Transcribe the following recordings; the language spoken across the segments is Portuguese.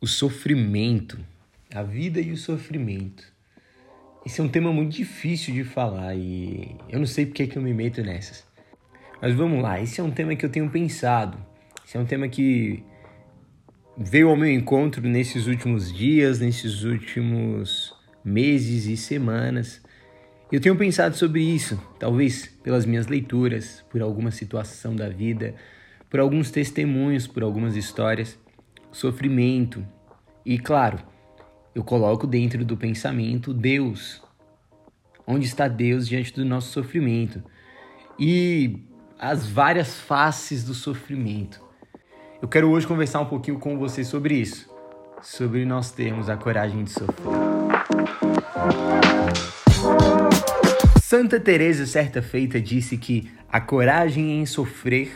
o sofrimento, a vida e o sofrimento. Esse é um tema muito difícil de falar e eu não sei porque que eu me meto nessas. Mas vamos lá, esse é um tema que eu tenho pensado. Esse é um tema que veio ao meu encontro nesses últimos dias, nesses últimos meses e semanas. Eu tenho pensado sobre isso, talvez pelas minhas leituras, por alguma situação da vida, por alguns testemunhos, por algumas histórias sofrimento. E claro, eu coloco dentro do pensamento Deus. Onde está Deus diante do nosso sofrimento? E as várias faces do sofrimento. Eu quero hoje conversar um pouquinho com você sobre isso, sobre nós termos a coragem de sofrer. Santa Teresa certa feita disse que a coragem em sofrer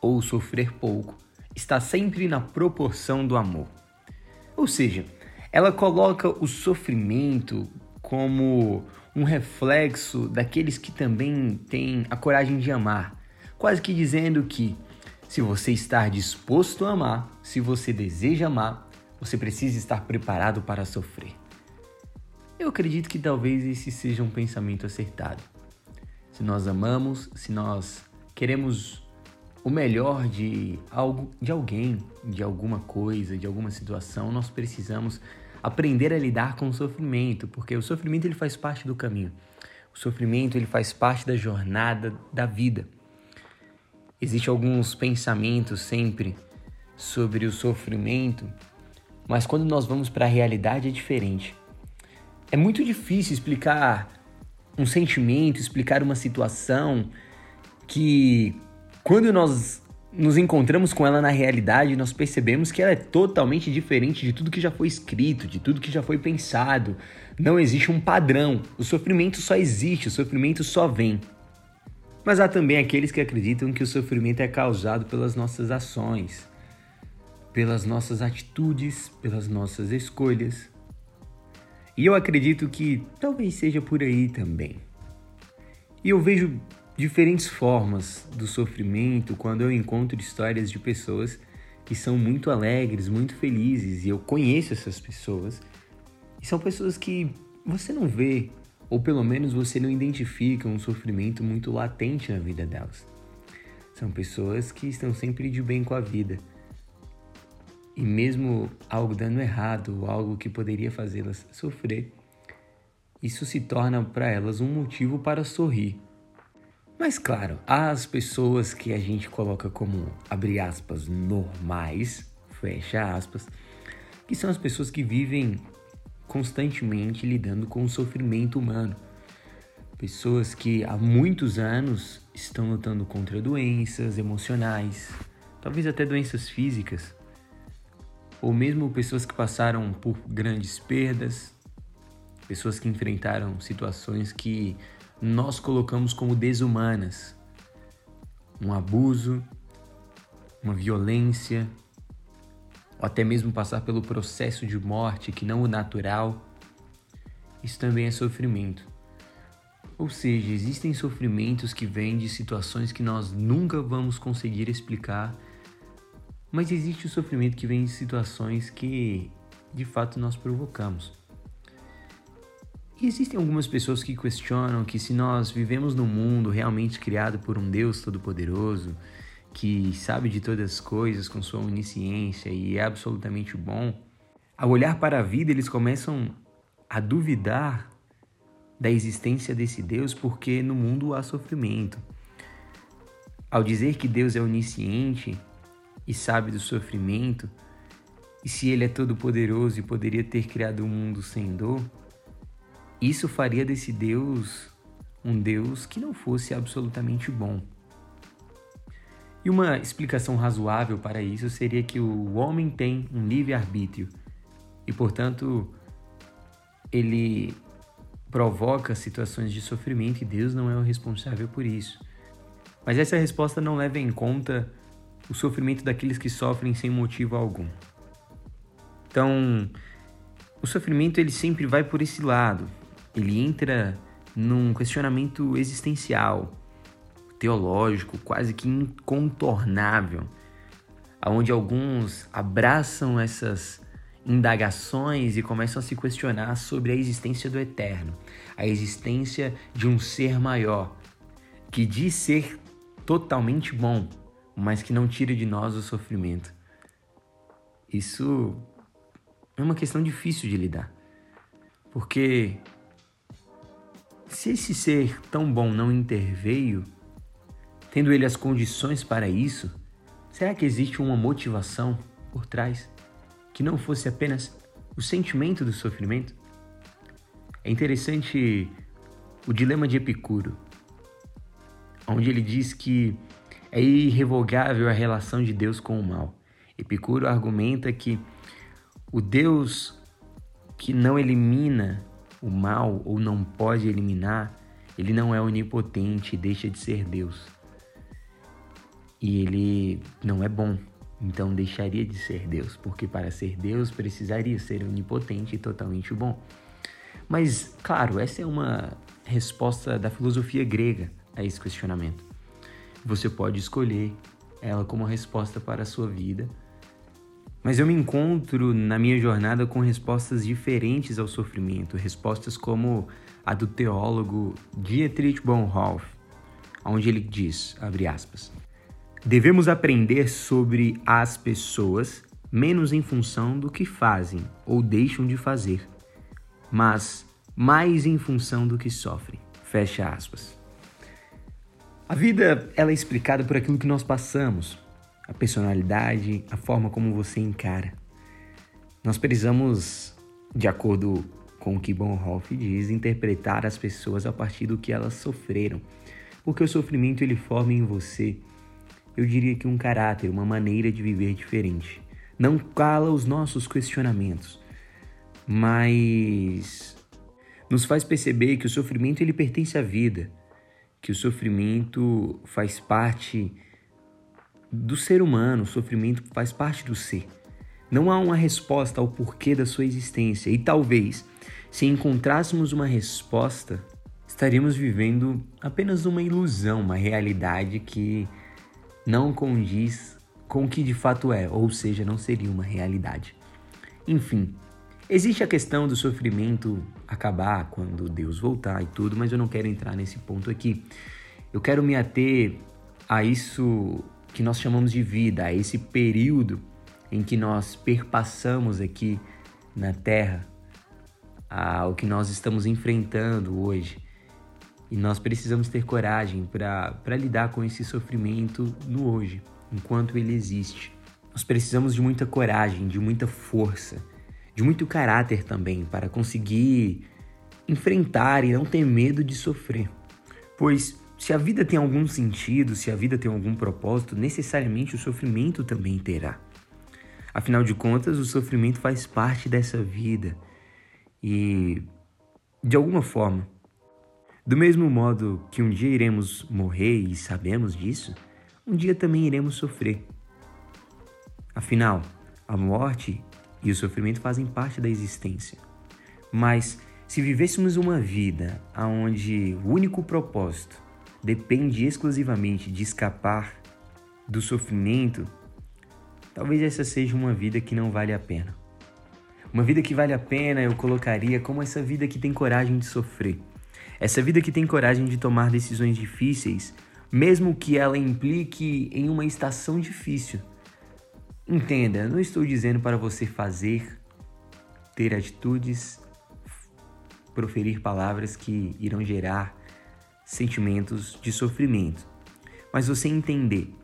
ou sofrer pouco está sempre na proporção do amor. Ou seja, ela coloca o sofrimento como um reflexo daqueles que também têm a coragem de amar, quase que dizendo que se você está disposto a amar, se você deseja amar, você precisa estar preparado para sofrer. Eu acredito que talvez esse seja um pensamento acertado. Se nós amamos, se nós queremos o melhor de algo, de alguém, de alguma coisa, de alguma situação, nós precisamos aprender a lidar com o sofrimento, porque o sofrimento ele faz parte do caminho. O sofrimento ele faz parte da jornada da vida. Existem alguns pensamentos sempre sobre o sofrimento, mas quando nós vamos para a realidade é diferente. É muito difícil explicar um sentimento, explicar uma situação que quando nós nos encontramos com ela na realidade, nós percebemos que ela é totalmente diferente de tudo que já foi escrito, de tudo que já foi pensado. Não existe um padrão. O sofrimento só existe, o sofrimento só vem. Mas há também aqueles que acreditam que o sofrimento é causado pelas nossas ações, pelas nossas atitudes, pelas nossas escolhas. E eu acredito que talvez seja por aí também. E eu vejo diferentes formas do sofrimento quando eu encontro histórias de pessoas que são muito alegres, muito felizes, e eu conheço essas pessoas. E são pessoas que você não vê, ou pelo menos você não identifica um sofrimento muito latente na vida delas. São pessoas que estão sempre de bem com a vida. E mesmo algo dando errado, algo que poderia fazê-las sofrer, isso se torna para elas um motivo para sorrir mas claro, as pessoas que a gente coloca como, abre aspas, normais, fecha aspas, que são as pessoas que vivem constantemente lidando com o sofrimento humano. Pessoas que há muitos anos estão lutando contra doenças emocionais, talvez até doenças físicas, ou mesmo pessoas que passaram por grandes perdas, pessoas que enfrentaram situações que nós colocamos como desumanas. Um abuso, uma violência, ou até mesmo passar pelo processo de morte que não o natural, isso também é sofrimento. Ou seja, existem sofrimentos que vêm de situações que nós nunca vamos conseguir explicar, mas existe o sofrimento que vem de situações que de fato nós provocamos. Existem algumas pessoas que questionam que se nós vivemos num mundo realmente criado por um Deus todo-poderoso, que sabe de todas as coisas com sua onisciência e é absolutamente bom, ao olhar para a vida eles começam a duvidar da existência desse Deus porque no mundo há sofrimento. Ao dizer que Deus é onisciente e sabe do sofrimento, e se ele é todo-poderoso e poderia ter criado o um mundo sem dor, isso faria desse Deus um Deus que não fosse absolutamente bom. E uma explicação razoável para isso seria que o homem tem um livre-arbítrio e, portanto, ele provoca situações de sofrimento e Deus não é o responsável por isso. Mas essa resposta não leva em conta o sofrimento daqueles que sofrem sem motivo algum. Então, o sofrimento ele sempre vai por esse lado ele entra num questionamento existencial, teológico, quase que incontornável, aonde alguns abraçam essas indagações e começam a se questionar sobre a existência do eterno, a existência de um ser maior, que diz ser totalmente bom, mas que não tira de nós o sofrimento. Isso é uma questão difícil de lidar. Porque se esse ser tão bom não interveio, tendo ele as condições para isso, será que existe uma motivação por trás que não fosse apenas o sentimento do sofrimento? É interessante o dilema de Epicuro, onde ele diz que é irrevogável a relação de Deus com o mal. Epicuro argumenta que o Deus que não elimina o mal ou não pode eliminar, ele não é onipotente deixa de ser Deus. E ele não é bom, então deixaria de ser Deus, porque para ser Deus precisaria ser onipotente e totalmente bom. Mas, claro, essa é uma resposta da filosofia grega a esse questionamento. Você pode escolher ela como resposta para a sua vida mas eu me encontro na minha jornada com respostas diferentes ao sofrimento, respostas como a do teólogo Dietrich Bonhoeffer, onde ele diz, abre aspas, Devemos aprender sobre as pessoas menos em função do que fazem ou deixam de fazer, mas mais em função do que sofrem. Fecha aspas. A vida ela é explicada por aquilo que nós passamos, a personalidade, a forma como você encara. Nós precisamos, de acordo com o que Bonhoeffer diz, interpretar as pessoas a partir do que elas sofreram, porque o sofrimento ele forma em você, eu diria que um caráter, uma maneira de viver diferente. Não cala os nossos questionamentos, mas nos faz perceber que o sofrimento ele pertence à vida, que o sofrimento faz parte do ser humano, o sofrimento faz parte do ser. Não há uma resposta ao porquê da sua existência, e talvez, se encontrássemos uma resposta, estaríamos vivendo apenas uma ilusão, uma realidade que não condiz com o que de fato é, ou seja, não seria uma realidade. Enfim, existe a questão do sofrimento acabar quando Deus voltar e tudo, mas eu não quero entrar nesse ponto aqui. Eu quero me ater a isso que nós chamamos de vida, a esse período em que nós perpassamos aqui na Terra, ao que nós estamos enfrentando hoje. E nós precisamos ter coragem para lidar com esse sofrimento no hoje, enquanto ele existe. Nós precisamos de muita coragem, de muita força, de muito caráter também para conseguir enfrentar e não ter medo de sofrer. Pois se a vida tem algum sentido, se a vida tem algum propósito, necessariamente o sofrimento também terá. Afinal de contas, o sofrimento faz parte dessa vida e, de alguma forma, do mesmo modo que um dia iremos morrer e sabemos disso, um dia também iremos sofrer. Afinal, a morte e o sofrimento fazem parte da existência. Mas se vivêssemos uma vida onde o único propósito depende exclusivamente de escapar do sofrimento, talvez essa seja uma vida que não vale a pena. Uma vida que vale a pena eu colocaria como essa vida que tem coragem de sofrer. Essa vida que tem coragem de tomar decisões difíceis, mesmo que ela implique em uma estação difícil. Entenda, não estou dizendo para você fazer, ter atitudes, proferir palavras que irão gerar sentimentos de sofrimento, mas você entender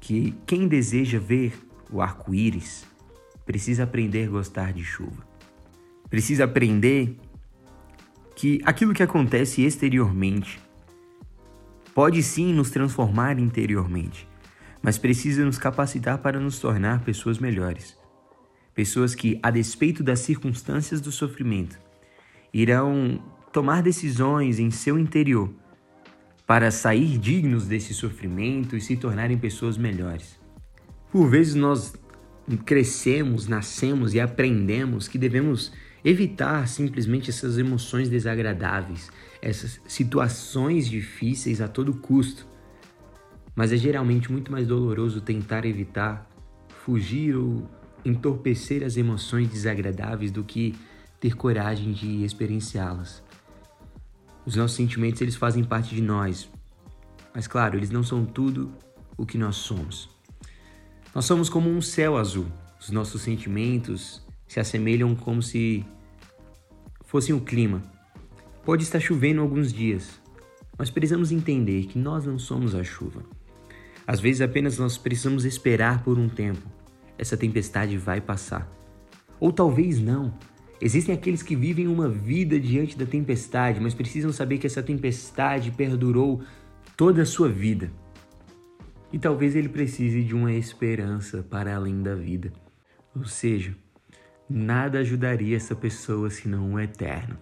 que quem deseja ver o arco-íris precisa aprender a gostar de chuva. Precisa aprender que aquilo que acontece exteriormente pode sim nos transformar interiormente, mas precisa nos capacitar para nos tornar pessoas melhores. Pessoas que, a despeito das circunstâncias do sofrimento, irão tomar decisões em seu interior para sair dignos desse sofrimento e se tornarem pessoas melhores. Por vezes nós crescemos, nascemos e aprendemos que devemos evitar simplesmente essas emoções desagradáveis, essas situações difíceis a todo custo. Mas é geralmente muito mais doloroso tentar evitar, fugir ou entorpecer as emoções desagradáveis do que ter coragem de experienciá-las. Os nossos sentimentos eles fazem parte de nós, mas claro, eles não são tudo o que nós somos. Nós somos como um céu azul. Os nossos sentimentos se assemelham como se fossem o clima. Pode estar chovendo alguns dias, mas precisamos entender que nós não somos a chuva. Às vezes apenas nós precisamos esperar por um tempo. Essa tempestade vai passar. Ou talvez não. Existem aqueles que vivem uma vida diante da tempestade, mas precisam saber que essa tempestade perdurou toda a sua vida. E talvez ele precise de uma esperança para além da vida. Ou seja, nada ajudaria essa pessoa senão o eterno.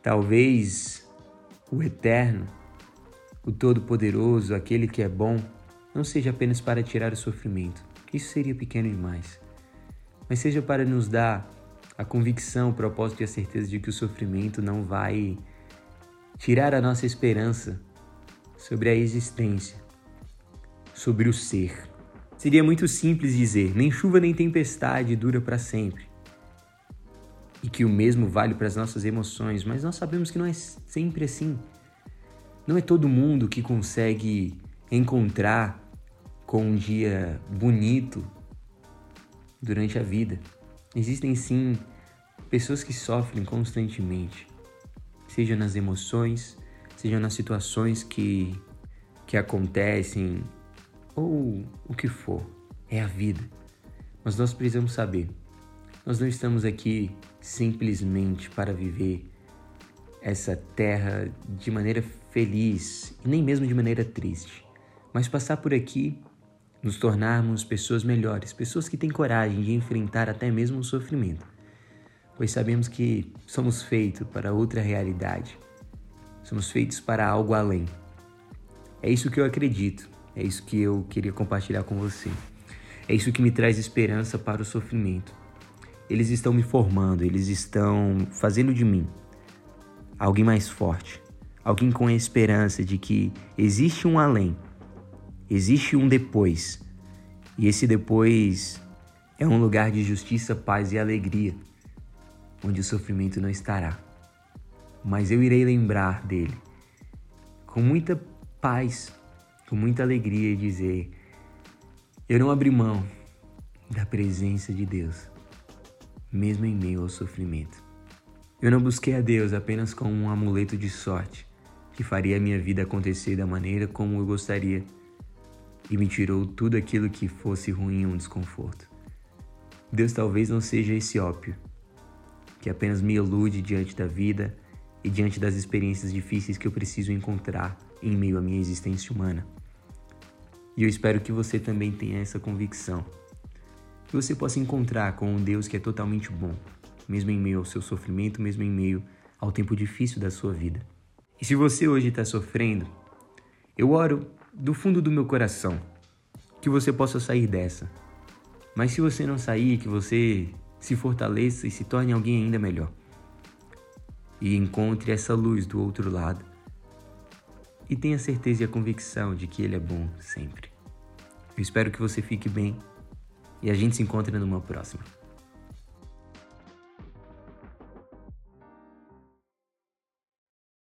Talvez o eterno, o todo-poderoso, aquele que é bom, não seja apenas para tirar o sofrimento, isso seria pequeno demais, mas seja para nos dar a convicção, o propósito e a certeza de que o sofrimento não vai tirar a nossa esperança sobre a existência, sobre o ser. Seria muito simples dizer: nem chuva nem tempestade dura para sempre. E que o mesmo vale para as nossas emoções, mas nós sabemos que não é sempre assim. Não é todo mundo que consegue encontrar com um dia bonito durante a vida. Existem sim pessoas que sofrem constantemente, seja nas emoções, seja nas situações que, que acontecem ou o que for. É a vida. Mas nós precisamos saber, nós não estamos aqui simplesmente para viver essa terra de maneira feliz e nem mesmo de maneira triste, mas passar por aqui nos tornarmos pessoas melhores, pessoas que têm coragem de enfrentar até mesmo o sofrimento, pois sabemos que somos feitos para outra realidade, somos feitos para algo além. É isso que eu acredito, é isso que eu queria compartilhar com você, é isso que me traz esperança para o sofrimento. Eles estão me formando, eles estão fazendo de mim alguém mais forte, alguém com a esperança de que existe um além Existe um depois. E esse depois é um lugar de justiça, paz e alegria, onde o sofrimento não estará. Mas eu irei lembrar dele com muita paz, com muita alegria e dizer: eu não abri mão da presença de Deus, mesmo em meio ao sofrimento. Eu não busquei a Deus apenas como um amuleto de sorte que faria a minha vida acontecer da maneira como eu gostaria e me tirou tudo aquilo que fosse ruim ou um desconforto. Deus talvez não seja esse ópio, que apenas me ilude diante da vida e diante das experiências difíceis que eu preciso encontrar em meio à minha existência humana. E eu espero que você também tenha essa convicção. Que você possa encontrar com um Deus que é totalmente bom, mesmo em meio ao seu sofrimento, mesmo em meio ao tempo difícil da sua vida. E se você hoje está sofrendo, eu oro do fundo do meu coração que você possa sair dessa. Mas se você não sair, que você se fortaleça e se torne alguém ainda melhor. E encontre essa luz do outro lado. E tenha certeza e a convicção de que Ele é bom sempre. Eu espero que você fique bem e a gente se encontra numa próxima.